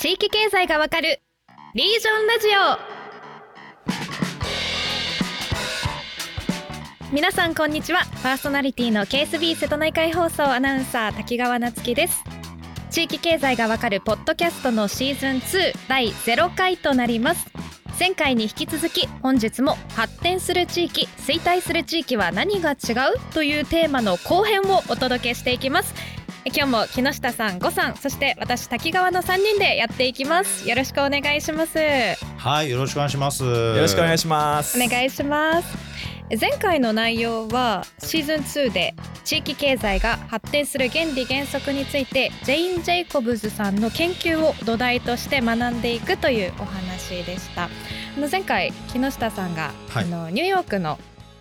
地域経済がわかるリージョンラジオ。皆さんこんにちは。パーソナリティの KSB 瀬戸内海放送アナウンサー滝川夏樹です。地域経済がわかるポッドキャストのシーズン2第0回となります。前回に引き続き本日も発展する地域衰退する地域は何が違うというテーマの後編をお届けしていきます。今日も木下さん、呉さん、そして私滝川の3人でやっていきます。よろしくお願いします。はい、よろしくお願いします。よろしくお願いします。お願いします。前回の内容はシーズン2で地域経済が発展する原理原則についてジェイン・ジェイコブズさんの研究を土台として学んでいくというお話でした。あの前回木下さんが、はいあのニューヨークの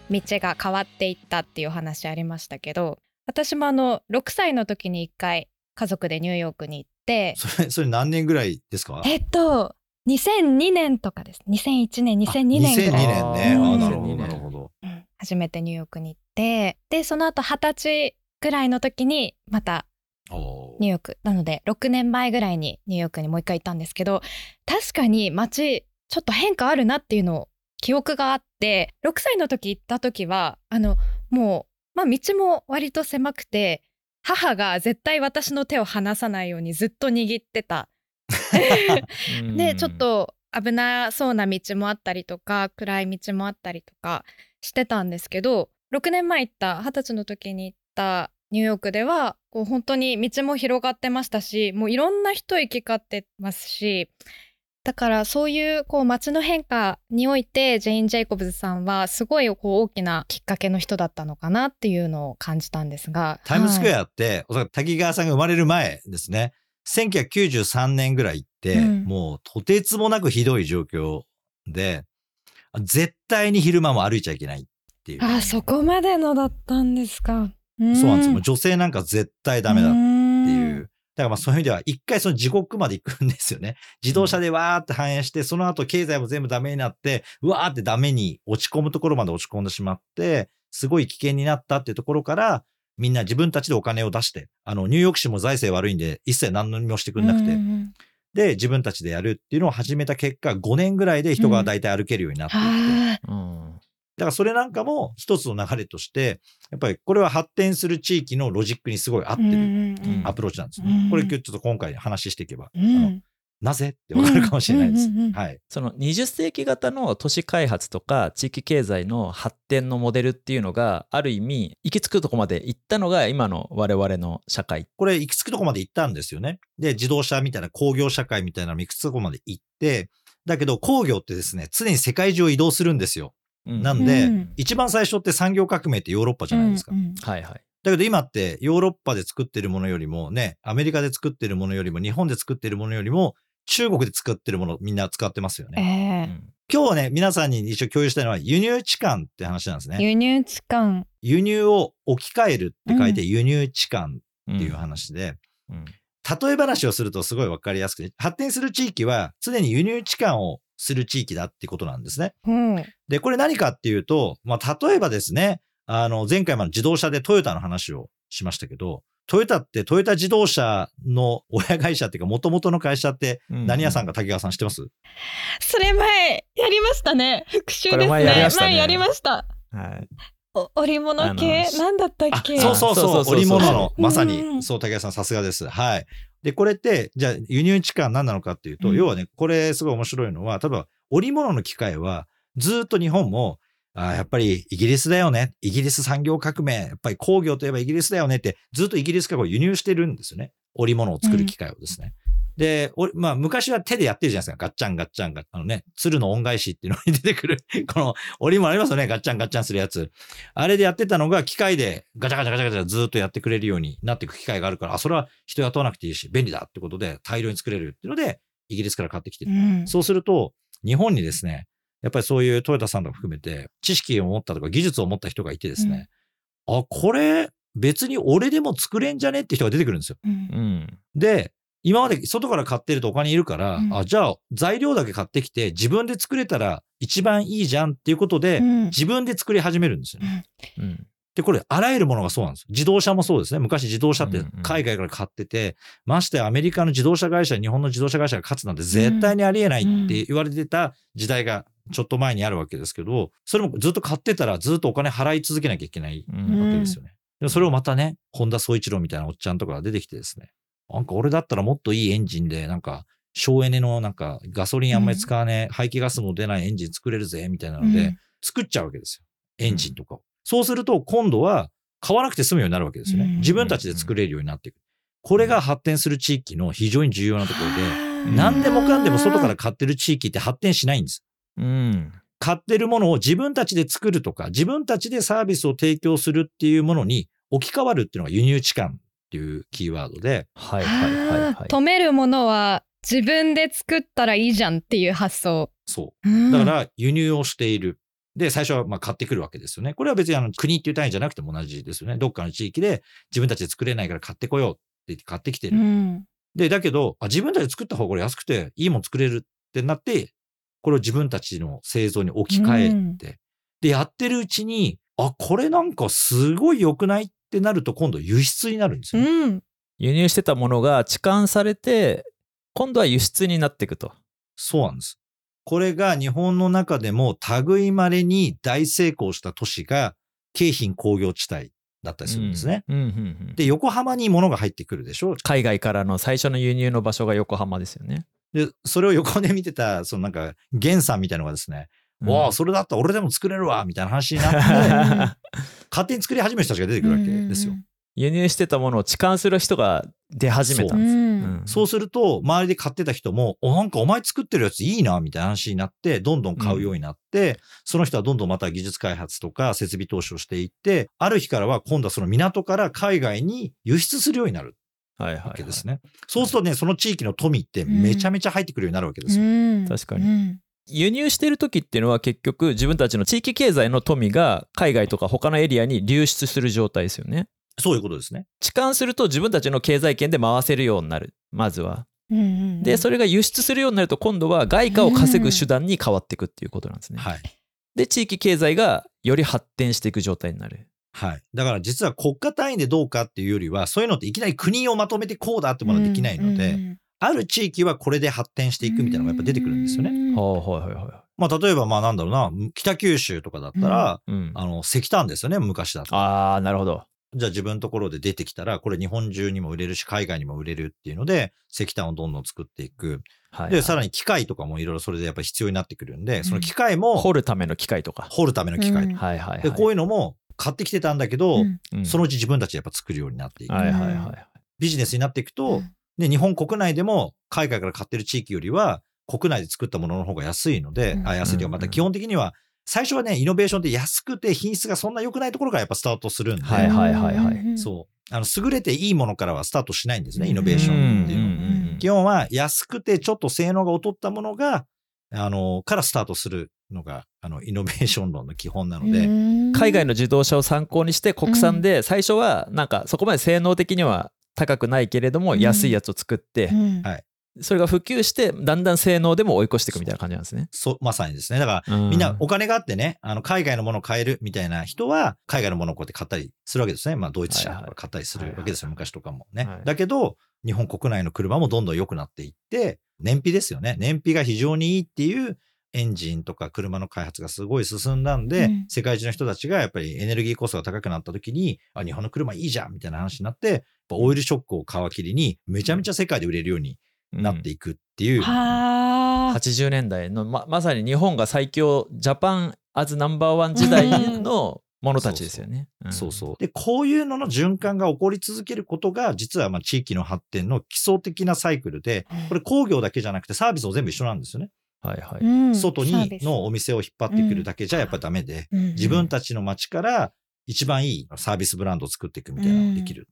道が変わっていったっていうお話ありましたけど私もあの6歳の時に1回家族でニューヨークに行ってそれ、それ何年ぐらいですか？えっと2002年とかです。2001年2002年ぐらい。2002年ね。うん。あ、なるほど、2002年。なるほど。うん。初めてニューヨークに行ってでその後二十歳ぐらいの時にまたニューヨーク。なので6年前ぐらいにニューヨークにもう一回行ったんですけど確かに街ちょっと変化あるなっていうのを記憶があって6歳の時行った時はあのもう、まあ、道も割と狭くて母が絶対私の手を離さないようにずっと握ってた。でちょっと危なそうな道もあったりとか暗い道もあったりとかしてたんですけど6年前行った二十歳の時に行ったニューヨークではこう本当に道も広がってましたしもういろんな人行き交ってますしだからそういうこう街の変化においてジェイン・ジェイコブズさんはすごいこう大きなきっかけの人だったのかなっていうのを感じたんですがタイムスクエア、アって、おそらく滝川さんが生まれる前ですね。1993年ぐらい行って、うんもうとてつもなくひどい状況で、絶対に昼間も歩いちゃいけないっていう。あそこまでのだったんですかそうなんですよ。女性なんか絶対ダメだってていう。だからまあそういう意味では一回その地獄まで行くんですよね。自動車でわーって反映して、その後経済も全部ダメになって、うわーってダメに落ち込むところまで落ち込んでしまって、すごい危険になったっていうところから、みんな自分たちでお金を出して、あの、ニューヨーク市も財政悪いんで、一切何のもしてくれなくて、で、自分たちでやるっていうのを始めた結果、5年ぐらいで人が大体歩けるようになっていって、あ。うんだからそれなんかも一つの流れとして、やっぱりこれは発展する地域のロジックにすごい合ってるうんアプローチなんですね。うんこれちょっと今回話していけば、なぜってわかるかもしれないです。はい。その20世紀型の都市開発とか地域経済の発展のモデルっていうのがある意味行き着くとこまで行ったのが今の我々の社会。これ行き着くとこまで行ったんですよね。で、自動車みたいな工業社会みたいなのも行き着くとこまで行って、だけど工業ってですね、常に世界中を移動するんですよ。なんで、うん。一番最初って産業革命ってヨーロッパじゃないですか。うんうんはいはい。だけど今ってヨーロッパで作ってるものよりもね、アメリカで作ってるものよりも日本で作ってるものよりも中国で作ってるものみんな使ってますよえね。え今日はね、皆さんに一応共有したいのは輸入置換って話なんですね。輸入置換輸入を置き換えるって書いてう輸入置換うんっていう話で、うん例え話をするとすごいわかりやすくて、発展する地域は常に輸入置換をする地域だってことなんですね。うん。で、これ何かっていうと、まあ、例えばですね、あの、前回まで自動車でトヨタの話をしましたけど、トヨタってトヨタ自動車の親会社っていうか、元々の会社って何屋さんか滝川さん知ってます、それ前やりましたね。復習ですね。これ前やりましたね。前やりました。はい。織物系なんだったっけそうそうそう、織物の、まさに、そう、竹谷さんさすがです。はい。で、これって、じゃあ輸入置換何なのかっていうと、うん要はね、これすごい面白いのは、例えば織物の機械は、ずっと日本も、あやっぱりイギリスだよね。イギリス産業革命。やっぱり工業といえばイギリスだよねって、ずっとイギリスから輸入してるんですよね。織物を作る機械をですね。で、おまあ、昔は手でやってるじゃないですか。ガッチャンガッチャンガッあのね、鶴の恩返しっていうのに出てくる、この織物ありますよね。ガッチャンガッチャンするやつ。あれでやってたのが機械でガチャガチャガチャガチャずっとやってくれるようになっていく機会があるから、あ、それは人雇わなくていいし、便利だってことで大量に作れるっていうので、イギリスから買ってきてる。うんそうすると、日本にですね、やっぱりそういうトヨタさんとか含めて、知識を持ったとか技術を持った人がいてですね、あ、これ別に俺でも作れんじゃねって人が出てくるんですよ。うんうん。で、今まで外から買ってるとお金いるから、うんあ、じゃあ材料だけ買ってきて自分で作れたら一番いいじゃんっていうことで、うん自分で作り始めるんですよね。うん。で、これ、あらゆるものがそうなんです。自動車もそうですね。昔自動車って海外から買ってて、ましてアメリカの自動車会社、日本の自動車会社が勝つなんて絶対にありえないって言われてた時代がちょっと前にあるわけですけど、それもずっと買ってたらずっとお金払い続けなきゃいけないわけですよね。でもそれをまたね、本田宗一郎みたいなおっちゃんとかが出てきてですね、なんか俺だったらもっといいエンジンで、なんか省エネのなんかガソリンあんまり使わねえ、排気ガスも出ないエンジン作れるぜ、みたいなので、作っちゃうわけですよ。エンジンとかを。そうすると今度は買わなくて済むようになるわけですよね。自分たちで作れるようになっていく。これが発展する地域の非常に重要なところで、何でもかんでも外から買ってる地域って発展しないんです。うん。買ってるものを自分たちで作るとか、自分たちでサービスを提供するっていうものに置き換わるっていうのが輸入置換っていうキーワードで、はいはいはいはい。止めるものは自分で作ったらいいじゃんっていう発想。そう。だから輸入をしている。で、最初はまあ買ってくるわけですよね。これは別にあの国っていう単位じゃなくても同じですよね。どっかの地域で自分たちで作れないから買ってこようって言って買ってきてる。うんで、だけど、あ自分たちで作った方がこれ安くていいもん作れるってなって、これを自分たちの製造に置き換えて、で、やってるうちに、あ、これなんかすごい良くないってなると今度輸出になるんですよね。うん輸入してたものが置換されて、今度は輸出になっていくと。そうなんです。これが日本の中でも類まれに大成功した都市が京浜工業地帯だったりするんですね。うんうんうんで、横浜に物が入ってくるでしょ海外からの最初の輸入の場所が横浜ですよね。で、それを横で見てた、そのなんか、源さんみたいなのがですね、うんわあ、それだったら俺でも作れるわ、みたいな話になって、勝手に作り始める人たちが出てくるわけですよ。輸入してたものを置換する人が出始めたんです。う。ん。うん。そうすると、周りで買ってた人も、お、なんかお前作ってるやついいな、みたいな話になって、どんどん買うようになって、その人はどんどんまた技術開発とか設備投資をしていって、ある日からは今度はその港から海外に輸出するようになるはいはい、はい。わけですね。そうするとね、その地域の富ってめちゃめちゃ入ってくるようになるわけですよ。うん。確かに。うん輸入してる時っていうのは結局自分たちの地域経済の富が海外とか他のエリアに流出する状態ですよね。そういうことですね。置換すると自分たちの経済圏で回せるようになる。まずは。うんうんで、それが輸出するようになると今度は外貨を稼ぐ手段に変わっていくっていうことなんですね。はい。で、地域経済がより発展していく状態になる。はい。だから実は国家単位でどうかっていうよりは、そういうのっていきなり国をまとめてこうだってものはできないので、うんある地域はこれで発展していくみたいなのがやっぱ出てくるんですよね。うんはあ、はいはいはまあ例えばまあなんだろうな、北九州とかだったら、い。うん。あの、石炭ですよね、昔だと。ああ、なるほど。じゃあ自分のところで出てきたら、これ日本中にも売れるし、海外にも売れるっていうので、石炭をどんどん作っていく。はい、で、さにらに機械とかもいろいろそれでやっぱり必要になってくるんで、その機械も掘るための機械とか。掘るための機械うんはいはいはい。で、こういうのも買ってきてたんだけど、うんうんそのうち自分たちでやっぱ作るようになっていく。はいはいはい。ビジネスになっていくと、うんで、日本国内でも海外から買ってる地域よりは、国内で作ったものの方が安いので、うんあ安いというか、うんまた基本的には、最初はね、イノベーションって安くて品質がそんな良くないところからやっぱスタートするんで、はいはいはいはい。そう。あの、優れていいものからはスタートしないんですね、イノベーションっていうのは。ん基本は安くてちょっと性能が劣ったものが、あの、からスタートするのが、あの、イノベーション論の基本なので、海外の自動車を参考にして国産で最初はなんかそこまで性能的には高くないけれどもうん安いやつを作ってそれが普及してだんだん性能でも追い越していくみたいな感じなんですね。そう、まさにですね。だから、みんなお金があってね、あの、海外のものを買えるみたいな人は、海外のものをこうやって買ったりするわけですね。まあ、ドイツ車とか買ったりするわけですよ、昔とかもね。はいだけど、日本国内の車もどんどん良くなっていって、燃費ですよね。燃費が非常にいいっていうエンジンとか車の開発がすごい進んだんで、うん。世界中の人たちがやっぱりエネルギーコストが高くなった時に、あ、日本の車いいじゃんみたいな話になって、やっぱオイルショックを皮切りに、めちゃめちゃ世界で売れるようになっていくっていう。はあ。80年代のままさに日本が最強ジャパンアズナンバーワン時代のものたちですよね。んそうそう。で、こういうのの循環が起こり続けることが、実はまあ。地域の発展の基礎的なサイクルで、これ工業だけじゃなくてサービスも全部一緒なんですよね。はいはい。うん。外にのお店を引っ張ってくるだけじゃやっぱりダメで、うん。自分たちの街から一番いいサービスブランドを作っていくみたいなのができる。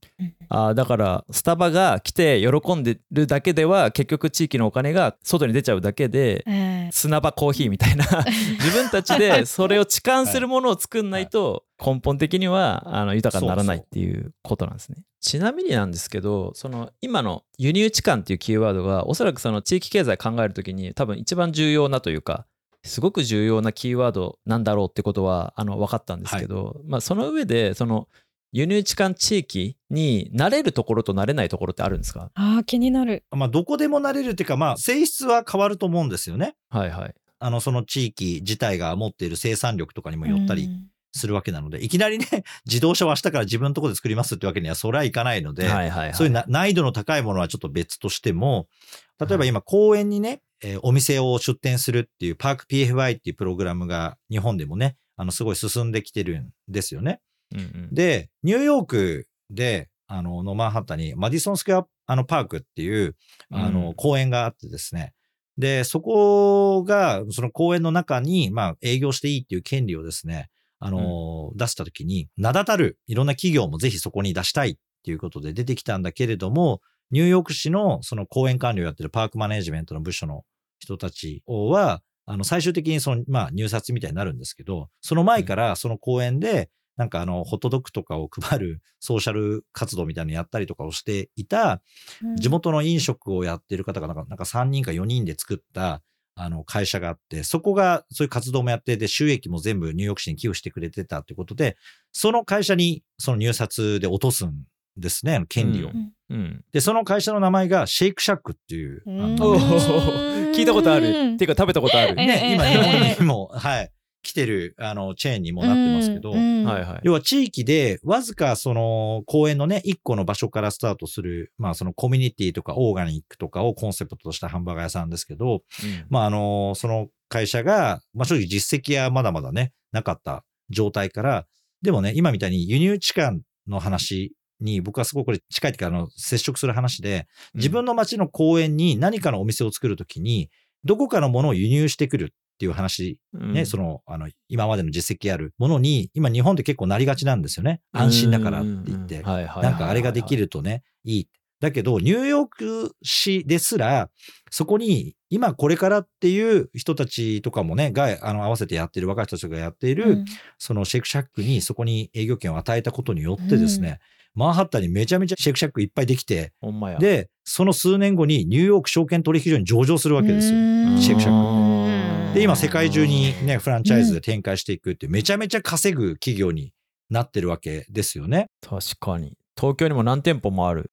あーだからスタバが来て喜んでるだけでは結局地域のお金が外に出ちゃうだけでええ。砂場コーヒーみたいな。自分たちでそれを置換するものを作んないと根本的にはあの豊かにならないっていうことなんですね。ちなみになんですけどその今の輸入置換っていうキーワードがおそらくその地域経済考えるときに多分一番重要なというかすごく重要なキーワードなんだろうってことはあの分かったんですけど、まあ、その上でその輸入地間地域に慣れるところと慣れないところってあるんですか？あー気になる。まあ、どこでもなれるっていうか、まあ、性質は変わると思うんですよね。はいはい。あの、その地域自体が持っている生産力とかにもよったりうんするわけなので、いきなりね、自動車を明日から自分のところで作りますってわけにはそれはいかないので、はいはいはい。そういうな難易度の高いものはちょっと別としても、例えば今公園にね、えーお店を出店するっていうパーク PFI っていうプログラムが日本でもね、あの、すごい進んできてるんですよね。うんうん、で、ニューヨークで、あの、のマンハッタンにマディソンスクエアあのパークっていう、あうんの、公園があってですね。で、そこが、その公園の中に、まあ、営業していいっていう権利をですね、あの、出したときに、名だたるいろんな企業もぜひそこに出したいっていうことで出てきたんだけれども、ニューヨーク市のその公園管理をやってるパークマネジメントの部署の人たちは、あの、最終的にその、まあ、入札みたいになるんですけど、その前からその公園で、なんかあの、ホットドッグとかを配るソーシャル活動みたいなのやったりとかをしていた、地元の飲食をやってる方がなんか、なんか3人か4人で作った、あの、会社があって、そこがそういう活動もやってて、収益も全部ニューヨーク市に寄付してくれてたってことで、その会社にその入札で落とすんですね、権利を。うんうん。で、その会社の名前がシェイクシャックっていう、聞いたことある。っていうか食べたことある。えね、今え日本にも、はい、来てる、あの、チェーンにもなってますけど、うんはいはい。要は地域でわずかその公園のね、一個の場所からスタートする、まあそのコミュニティとかオーガニックとかをコンセプトとしたハンバーガー屋さんですけど、うんまああの、その会社が、まあ正直実績はまだまだね、なかった状態から、でもね、今みたいに輸入地間の話に僕はすごくこれ近いっていうか、あの、接触する話で、自分の街の公園に何かのお店を作るときに、どこかのものを輸入してくるっていう話ね、うんその、あの、今までの実績あるものに、今日本って結構なりがちなんですよね。安心だからって言って。なんかあれができるとね、いい。だけど、ニューヨーク市ですら、そこに、今これからっていう人たちとかもね、が、あの、合わせてやってる若い人たちがやっている、そのシェイクシャックにそこに営業権を与えたことによってですね、マンハッタンにめちゃめちゃシェイクシャックいっぱいできて、ほんまや。で、その数年後にニューヨーク証券取引所に上場するわけですよ。うんシェイクシャックうんで、今世界中にね、フランチャイズで展開していくってめちゃめちゃ稼ぐ企業になってるわけですよね。確かに。東京にも何店舗もある。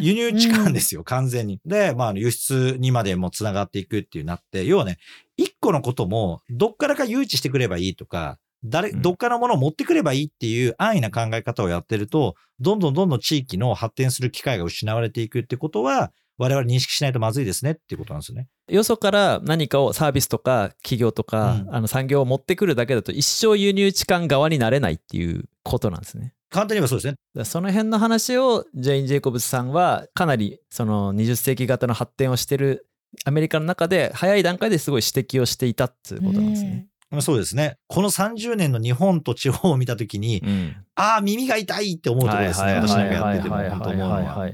輸入地間ですよ、完全に。で、まあ、輸出にまでもつながっていくっていうなって、要はね、一個のことも、どっからか誘致してくればいいとか、誰、うんどっかのものを持ってくればいいっていう安易な考え方をやってると、どんどんどんどん地域の発展する機会が失われていくってことは、我々認識しないとまずいですねっていうことなんですよね。よそから何かをサービスとか企業とか、うんあの産業を持ってくるだけだと一生輸入地間側になれないっていうことなんですね。簡単に言えばそうですね。その辺の話をジェイン・ジェイコブスさんはかなりその20世紀型の発展をしてるアメリカの中で早い段階ですごい指摘をしていたっていうことなんですね。まあそうですね。この30年の日本と地方を見たときに、うんああ、耳が痛いって思うところですね。私なんかやっててもはい本当思うのは。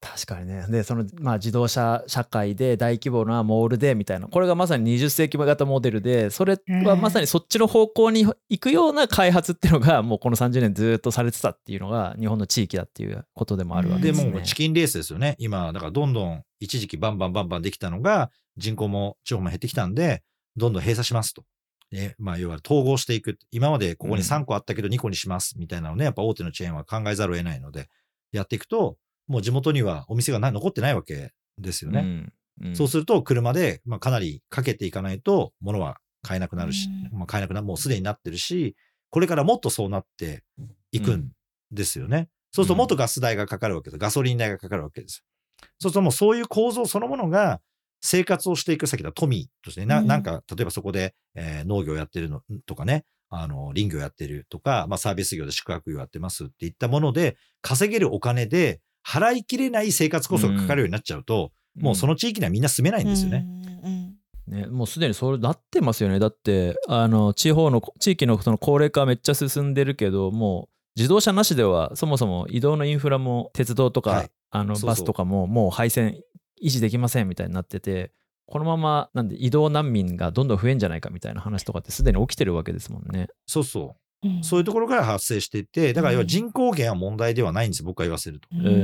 確かにねでその、まあ、自動車社会で大規模なモールでみたいなこれがまさに20世紀型モデルでそれはまさにそっちの方向に行くような開発っていうのがもうこの30年ずっとされてたっていうのが日本の地域だっていうことでもあるわけでですね。もうチキンレースですよね。今、だからどんどん一時期バンバンバンバンできたのが、人口も地方も減ってきたんで、どんどん閉鎖しますと。ね、まあ、要は統合していく。今までここに3個あったけど2個にしますみたいなのね、やっぱ大手のチェーンは考えざるを得ないので、やっていくと、もう地元にはお店がな残ってないわけですよね。うんうんそうすると、車で、まあ、かなりかけていかないと、物は買えなくなるし、うまあ、買えなくなる、もうすでになってるし、これからもっとそうなっていくんですよね。そうすると、もっとガス代がかかるわけです。ガソリン代がかかるわけです。そうすると、もうそういう構造そのものが、生活をしていく先だ、富としてね、なうん。なんか、例えばそこで、えー農業やってるのとかね、あの、林業やってるとか、まあ、サービス業で宿泊業やってますっていったもので、稼げるお金で、払いきれない生活こそがかかるようになっちゃうと、もうその地域にはみんな住めないんですよね。うん。ね、もうすでにそうなってますよね。だって、あの、地方の、地域のその高齢化めっちゃ進んでるけど、もう自動車なしではそもそも移動のインフラも鉄道とか、はい。あのそうそう。バスとかももう配線維持できませんみたいになってて、このままなんで移動難民がどんどん増えんじゃないかみたいな話とかってすでに起きてるわけですもんね。そうそう。うんそういうところから発生していて、だから要は人口減は問題ではないんですよ、僕は言わせると。うんうんうんう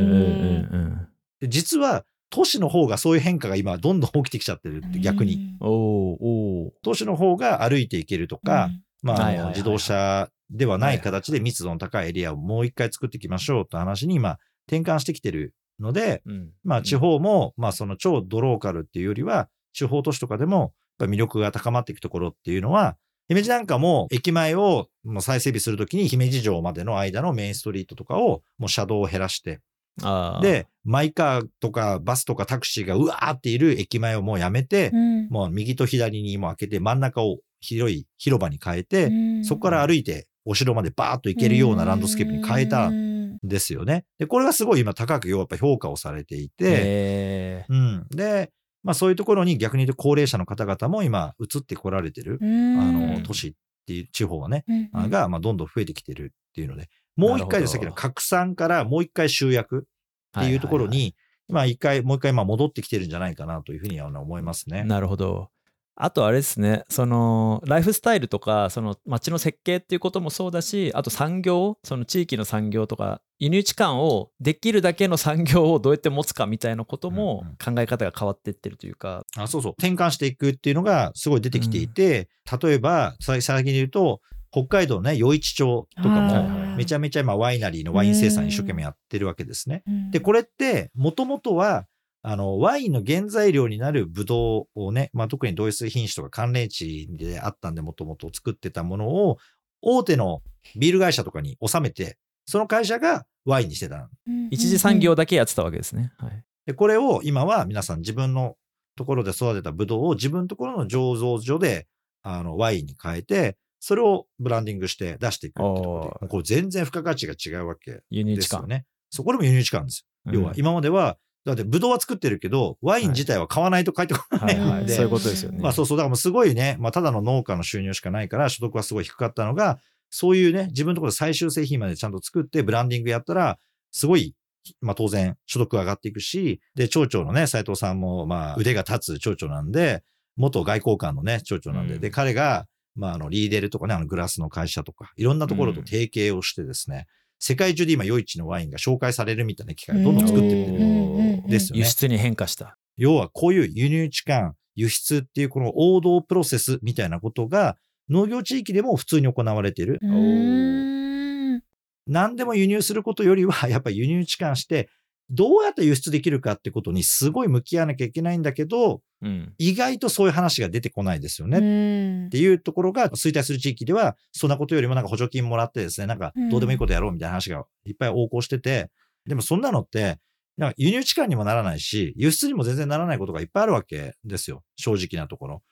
んで実は都市の方がそういう変化が今どんどん起きてきちゃってるって逆に。おおお都市の方が歩いていけるとか、自動車ではない形で密度の高いエリアをもう一回作っていきましょうという話に今転換してきてるので、うん。まあ地方も、まあその超ドローカルっていうよりは、地方都市とかでも、やっぱ魅力が高まっていくところっていうのは、姫路なんかも駅前をもう再整備するときに姫路城までの間のメインストリートとかをもう車道を減らして、で、マイカーとかバスとかタクシーがうわーっている駅前をもうやめて、うん。もう右と左にもう開けて真ん中を広い広場に変えて、そこから歩いてお城までバーッと行けるようなランドスケープに変えたんですよね。で、これがすごい今高くやっぱ評価をされていて、えうん。で、まあそういうところに逆に言うと高齢者の方々も今移ってこられてる、あの、都市っていう地方はね、が、まあどんどん増えてきてるっていうので、もう一回でさっきの拡散からもう一回集約っていうところに、まあ一回、もう一回まあ戻ってきてるんじゃないかなというふうには思いますね。なるほど。あとあれですね、そのライフスタイルとか、その街の設計っていうこともそうだし、あと産業、その地域の産業とか、輸入地間をできるだけの産業をどうやって持つかみたいなことも考え方が変わっていってるというか。あそうそう。転換していくっていうのがすごい出てきていて、例えば、さ最近で言うと、北海道のね、余市町とかも、めちゃめちゃ今ワイナリーのワイン生産一生懸命やってるわけですね。で、これって、もともとは、あの、ワインの原材料になるブドウをね、まあ、特にドイツ品種とか寒冷地であったんで、もともと作ってたものを、大手のビール会社とかに収めて、その会社がワインにしてた。一次産業だけやってたわけですね。はい、で、これを今は皆さん自分のところで育てたブドウを自分のところの醸造所で、あの、ワインに変えて、それをブランディングして出していくってここれ全然付加価値が違うわけ輸入ですよね。そこでも輸入地間ですよ。うん要は、今までは、だって、ブドウは作ってるけど、ワイン自体は買わないと帰ってこないはいはい。ん。で、そういうことですよね。まあそうそう、だからもうすごいね、まあただの農家の収入しかないから、所得はすごい低かったのが、そういうね、自分のところで最終製品までちゃんと作って、ブランディングやったら、すごい、まあ当然、所得が上がっていくし、で、町長のね、斉藤さんも、まあ腕が立つ町長なんで、元外交官のね、町長なんで、うん。で、彼が、まああの、リーデルとかね、あのグラスの会社とか、いろんなところと提携をしてですね、世界中で今、余市のワインが紹介されるみたいな機会をどんどん作ってってる。うんですよね輸出に変化した。要はこういう輸入地間、輸出っていうこの王道プロセスみたいなことが農業地域でも普通に行われている。何でも輸入することよりは、やっぱり輸入地間して、どうやって輸出できるかってことにすごい向き合わなきゃいけないんだけど、うん、意外とそういう話が出てこないですよね。っていうところが衰退する地域では、そんなことよりもなんか補助金もらってですね、なんかどうでもいいことやろうみたいな話がいっぱい横行してて、でもそんなのって、なんか輸入地間にもならないし、輸出にも全然ならないことがいっぱいあるわけですよ。正直なところ。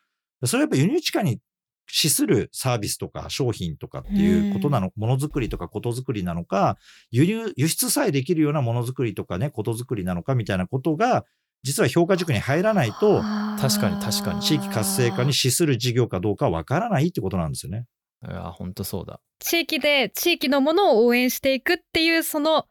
それはやっぱ輸入地間に資するサービスとか商品とかっていうことなの、ものづくりとかことづくりなのか、輸入、輸出さえできるようなものづくりとかね、ことづくりなのかみたいなことが、実は評価軸に入らないと、確かに確かに地域活性化に資する事業かどうかわからないってことなんですよね。いや、本当そうだ。地域で地域のものを応援していくっていうその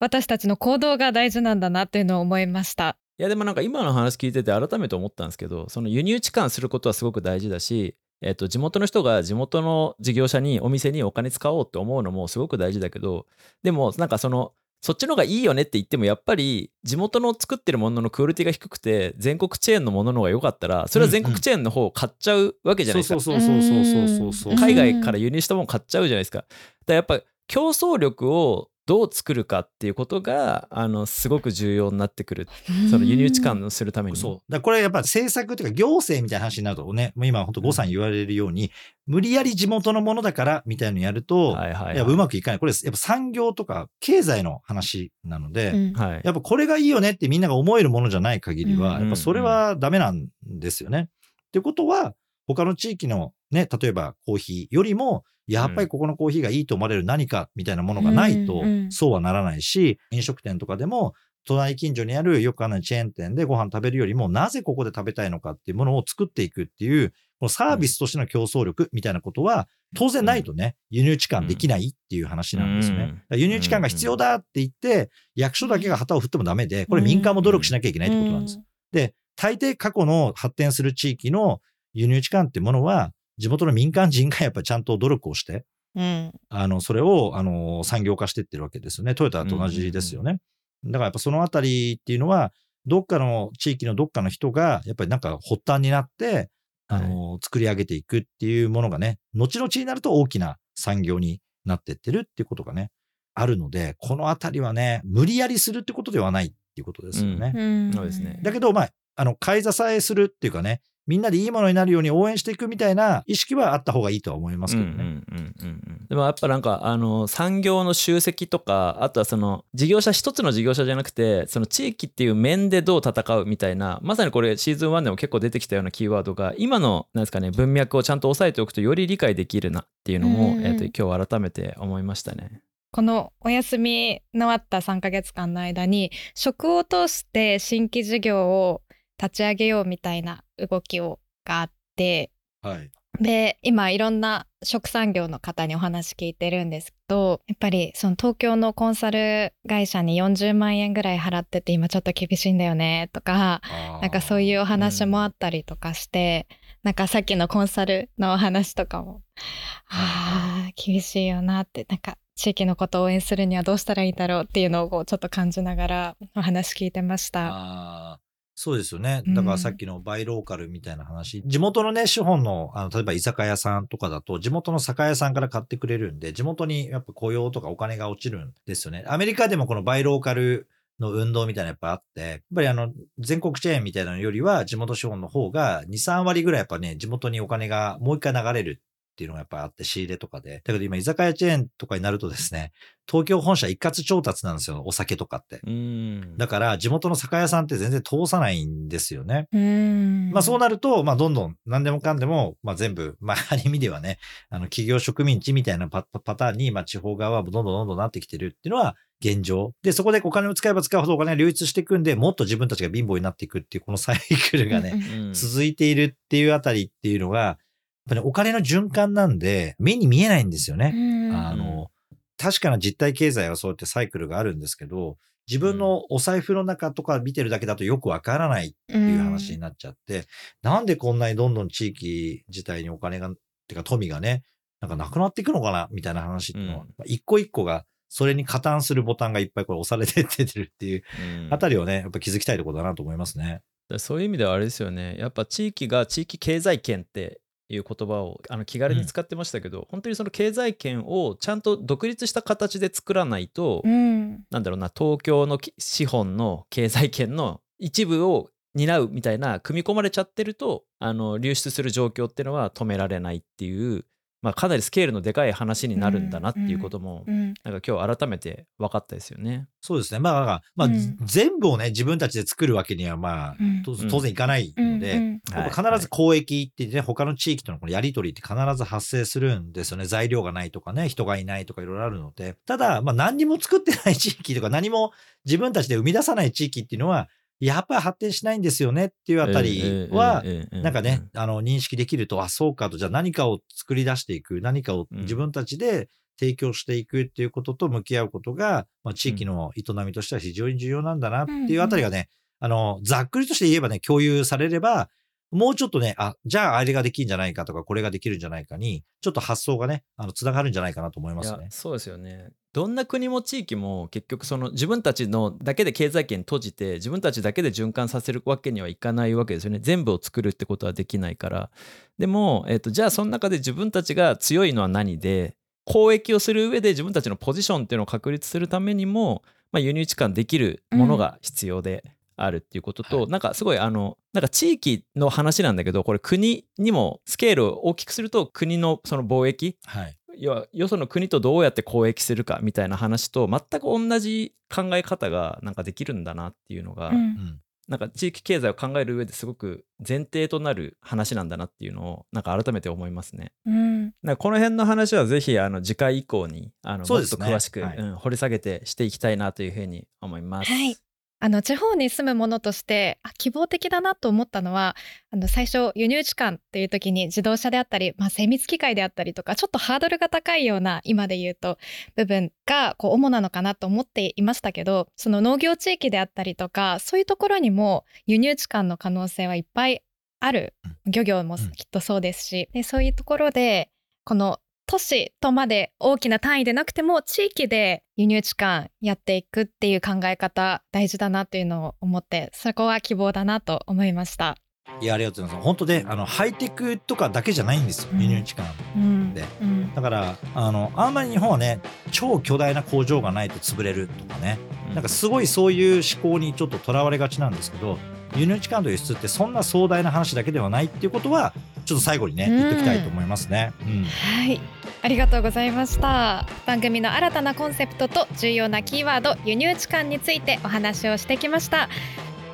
私たちの行動が大事なんだなっていうのを思いました。いやでもなんか今の話聞いてて改めて思ったんですけどその輸入置換することはすごく大事だし、えっと地元の人が地元の事業者にお店にお金使おうって思うのもすごく大事だけどでもなんかそのそっちの方がいいよねって言ってもやっぱり地元の作ってるもののクオリティが低くて全国チェーンのものの方が良かったらそれは全国チェーンの方を買っちゃうわけじゃないですか、そうそうそうそうそうそう海外から輸入したもの買っちゃうじゃないですか。だからやっぱ競争力をどう作るかっていうことがあのすごく重要になってくる。その輸入置換をするために。そう。だこれやっぱ政策っていうか行政みたいな話になるとね、もう今本当呉さん言われるように、無理やり地元のものだからみたいなのやると、はいはいはい。やっぱうまくいかない。これやっぱ産業とか経済の話なので、うん。はい。やっぱこれがいいよねってみんなが思えるものじゃない限りは、うん。やっぱそれはダメなんですよね。ってことは、他の地域のね、例えばコーヒーよりも、やっぱりここのコーヒーがいいと思われる何かみたいなものがないとそうはならないし、飲食店とかでも、隣近所にあるよくあるチェーン店でご飯食べるよりも、なぜここで食べたいのかっていうものを作っていくっていう、このサービスとしての競争力みたいなことは、当然ないとね、輸入置換できないっていう話なんですね。輸入置換が必要だって言って、役所だけが旗を振ってもダメで、これ民間も努力しなきゃいけないってことなんです。で、大抵過去の発展する地域の輸入置換ってものは、地元の民間人がやっぱりちゃんと努力をして、うん。あの、それを、あの、産業化してってるわけですよね。トヨタと同じですよね。だからやっぱそのあたりっていうのは、どっかの地域のどっかの人が、やっぱりなんか発端になって、あの、作り上げていくっていうものがね、後々になると大きな産業になってってるっていうことがね、あるので、このあたりはね、無理やりするってことではないっていうことですよね。うん。そうですね。だけど、まあ、あの、買い支えするっていうかね、みんなでいいものになるように応援していくみたいな意識はあった方がいいとは思いますけどね。うんうんうんうんうんでもやっぱなんかあの産業の集積とかあとはその事業者一つの事業者じゃなくてその地域っていう面でどう戦うみたいなまさにこれシーズン1でも結構出てきたようなキーワードが今のなんですかね文脈をちゃんと押さえておくとより理解できるなっていうのも、えー、と今日改めて思いましたね。このお休みのあった3ヶ月間の間に食を通して新規事業を立ち上げようみたいな動きをがあってはい。で今いろんな食産業の方にお話聞いてるんですけどやっぱりその東京のコンサル会社に40万円ぐらい払ってて今ちょっと厳しいんだよねとかなんかそういうお話もあったりとかして、なんかさっきのコンサルのお話とかも、ああ、厳しいよなって、なんか地域のことを応援するにはどうしたらいいんだろうっていうのをちょっと感じながらお話聞いてました。そうですよね。うんだからさっきのバイローカルみたいな話、地元のね、資本の、あの、例えば居酒屋さんとかだと、地元の酒屋さんから買ってくれるんで、地元にやっぱ雇用とかお金が落ちるんですよね。アメリカでもこのバイローカルの運動みたいなのやっぱあって、やっぱりあの、全国チェーンみたいなのよりは、地元資本の方が2、3割ぐらいやっぱね、地元にお金がもう一回流れるっていうのがやっぱあって、仕入れとかで。だけど今、居酒屋チェーンとかになるとですね、東京本社一括調達なんですよ、お酒とかって。うんだから、地元の酒屋さんって全然通さないんですよね。まあそうなると、まあどんどん何でもかんでも、まあ全部、まあある意味ではね、あの企業植民地みたいなパパターンに、まあ地方側はどんどんどんどんなってきてるっていうのは現状。で、そこでお金を使えば使うほどお金が流出していくんで、もっと自分たちが貧乏になっていくっていうこのサイクルがね、うん続いているっていうあたりっていうのが、ぱり、ね、お金の循環なんで、目に見えないんですよね。あの、確かな実体経済はそうやってサイクルがあるんですけど、自分のお財布の中とか見てるだけだとよくわからないっていう話になっちゃって、なんでこんなにどんどん地域自体にお金が、てか富がね、なんかなくなっていくのかなみたいな話っていうのは、うん。一個一個がそれに加担するボタンがいっぱいこれ押されてってるっていううん。あたりをね、やっぱ気づきたいところだなと思いますね。だそういう意味ではあれですよね。やっぱ地域が地域経済圏っていう言葉をあの気軽に使ってましたけど、本当にその経済圏をちゃんと独立した形で作らないと、うん。なんだろうな東京のき資本の経済圏の一部を担うみたいな組み込まれちゃってるとあの流出する状況っていうのは止められないっていう、まあ、かなりスケールのでかい話になるんだなっていうことも、うんなんか今日改めて分かったですよね。そうですね。まあ、まあ、全部をね、自分たちで作るわけには、まあ、うんと当然いかないので、うんうんやっぱ必ず交易ってね、他の地域とのこのやり取りって必ず発生するんですよね。材料がないとかね、人がいないとかいろいろあるので。ただ、まあ何にも作ってない地域とか何も自分たちで生み出さない地域っていうのは、やっぱり発展しないんですよねっていうあたりは、なんかね、あの、認識できると、あ、そうかと、じゃあ何かを作り出していく、何かをうん。自分たちで提供していくっていうことと向き合うことが、まあ、地域の営みとしては非常に重要なんだなっていうあたりがね、あの、ざっくりとして言えばね、共有されれば、もうちょっとね、あ、じゃああれができるんじゃないかとか、これができるんじゃないかに、ちょっと発想がね、あの、つながるんじゃないかなと思いますね。そうですよねどんな国も地域も結局その自分たちのだけで経済圏閉じて自分たちだけで循環させるわけにはいかないわけですよね。全部を作るってことはできないから。でも、えっとじゃあその中で自分たちが強いのは何で交易をする上で自分たちのポジションっていうのを確立するためにも、まあ、輸入置換できるものが必要であるっていうことと、はい。なんかすごいあのなんか地域の話なんだけどこれ国にもスケールを大きくすると国のその貿易はい。要はよその国とどうやって交易するかみたいな話と全く同じ考え方がなんかできるんだなっていうのが、うんうん。なんか地域経済を考える上ですごく前提となる話なんだなっていうのをなんか改めて思いますね。うんなんかこの辺の話はぜひあの次回以降にあのもっと詳しく、はいうん掘り下げてしていきたいなというふうに思います。はい。あの地方に住む者としてあ希望的だなと思ったのはあの最初輸入置換っていう時に自動車であったり、まあ、精密機械であったりとかちょっとハードルが高いような今で言うと部分がこう主なのかなと思っていましたけどその農業地域であったりとかそういうところにも輸入置換の可能性はいっぱいある。漁業もうん。きっとそうですしでそういうところでこの都市とまで大きな単位でなくても地域で輸入置換やっていくっていう考え方大事だなっていうのを思ってそこは希望だなと思いました。いやありがとうございます。本当であのハイテクとかだけじゃないんですようん。輸入置換、うん。でうん。だからあのあんまり日本はね超巨大な工場がないと潰れるとかね。なんかすごいそういう思考にちょっととらわれがちなんですけど輸入置換と輸出ってそんな壮大な話だけではないっていうことはちょっと最後にねうん。言っておきたいと思いますね。うん。はいありがとうございました。番組の新たなコンセプトと重要なキーワード輸入置換についてお話をしてきました。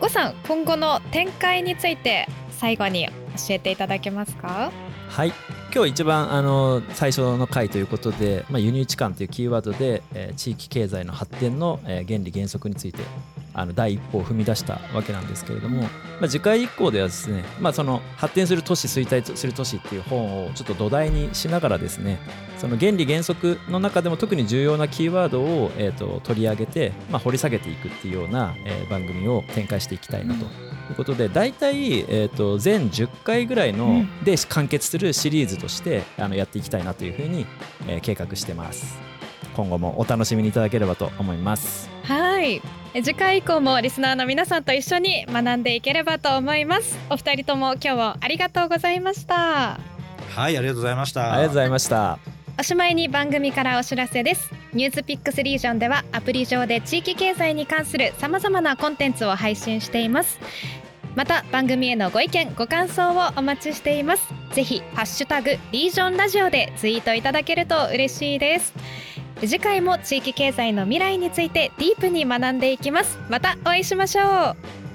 ごさん今後の展開について最後に教えていただけますか？はい。今日一番あの最初の回ということで、まあ、輸入置換というキーワードで、えー地域経済の発展の、えー原理原則についてあの第一歩を踏み出したわけなんですけれども、まあ、次回以降ではですね、まあ、その発展する都市衰退する都市っていう本をちょっと土台にしながらですねその原理原則の中でも特に重要なキーワードを、えー、と取り上げて、まあ、掘り下げていくっていうような、えー番組を展開していきたいなと。ということで大体、えー、と全10回ぐらいの、うんで完結するシリーズとしてあのやっていきたいなというふうに、えー計画してます今後もお楽しみにいただければと思います。はい。え次回以降もリスナーの皆さんと一緒に学んでいければと思います。お二人とも今日はありがとうございました。はいありがとうございました。ありがとうございました。おしまいに番組からお知らせです。ニュースピックスリージョンではアプリ上で地域経済に関する様々なコンテンツを配信しています。また番組へのご意見ご感想をお待ちしています。ぜひハッシュタグリージョンラジオでツイートいただけると嬉しいです次回も地域経済の未来についてディープに学んでいきます。またお会いしましょう。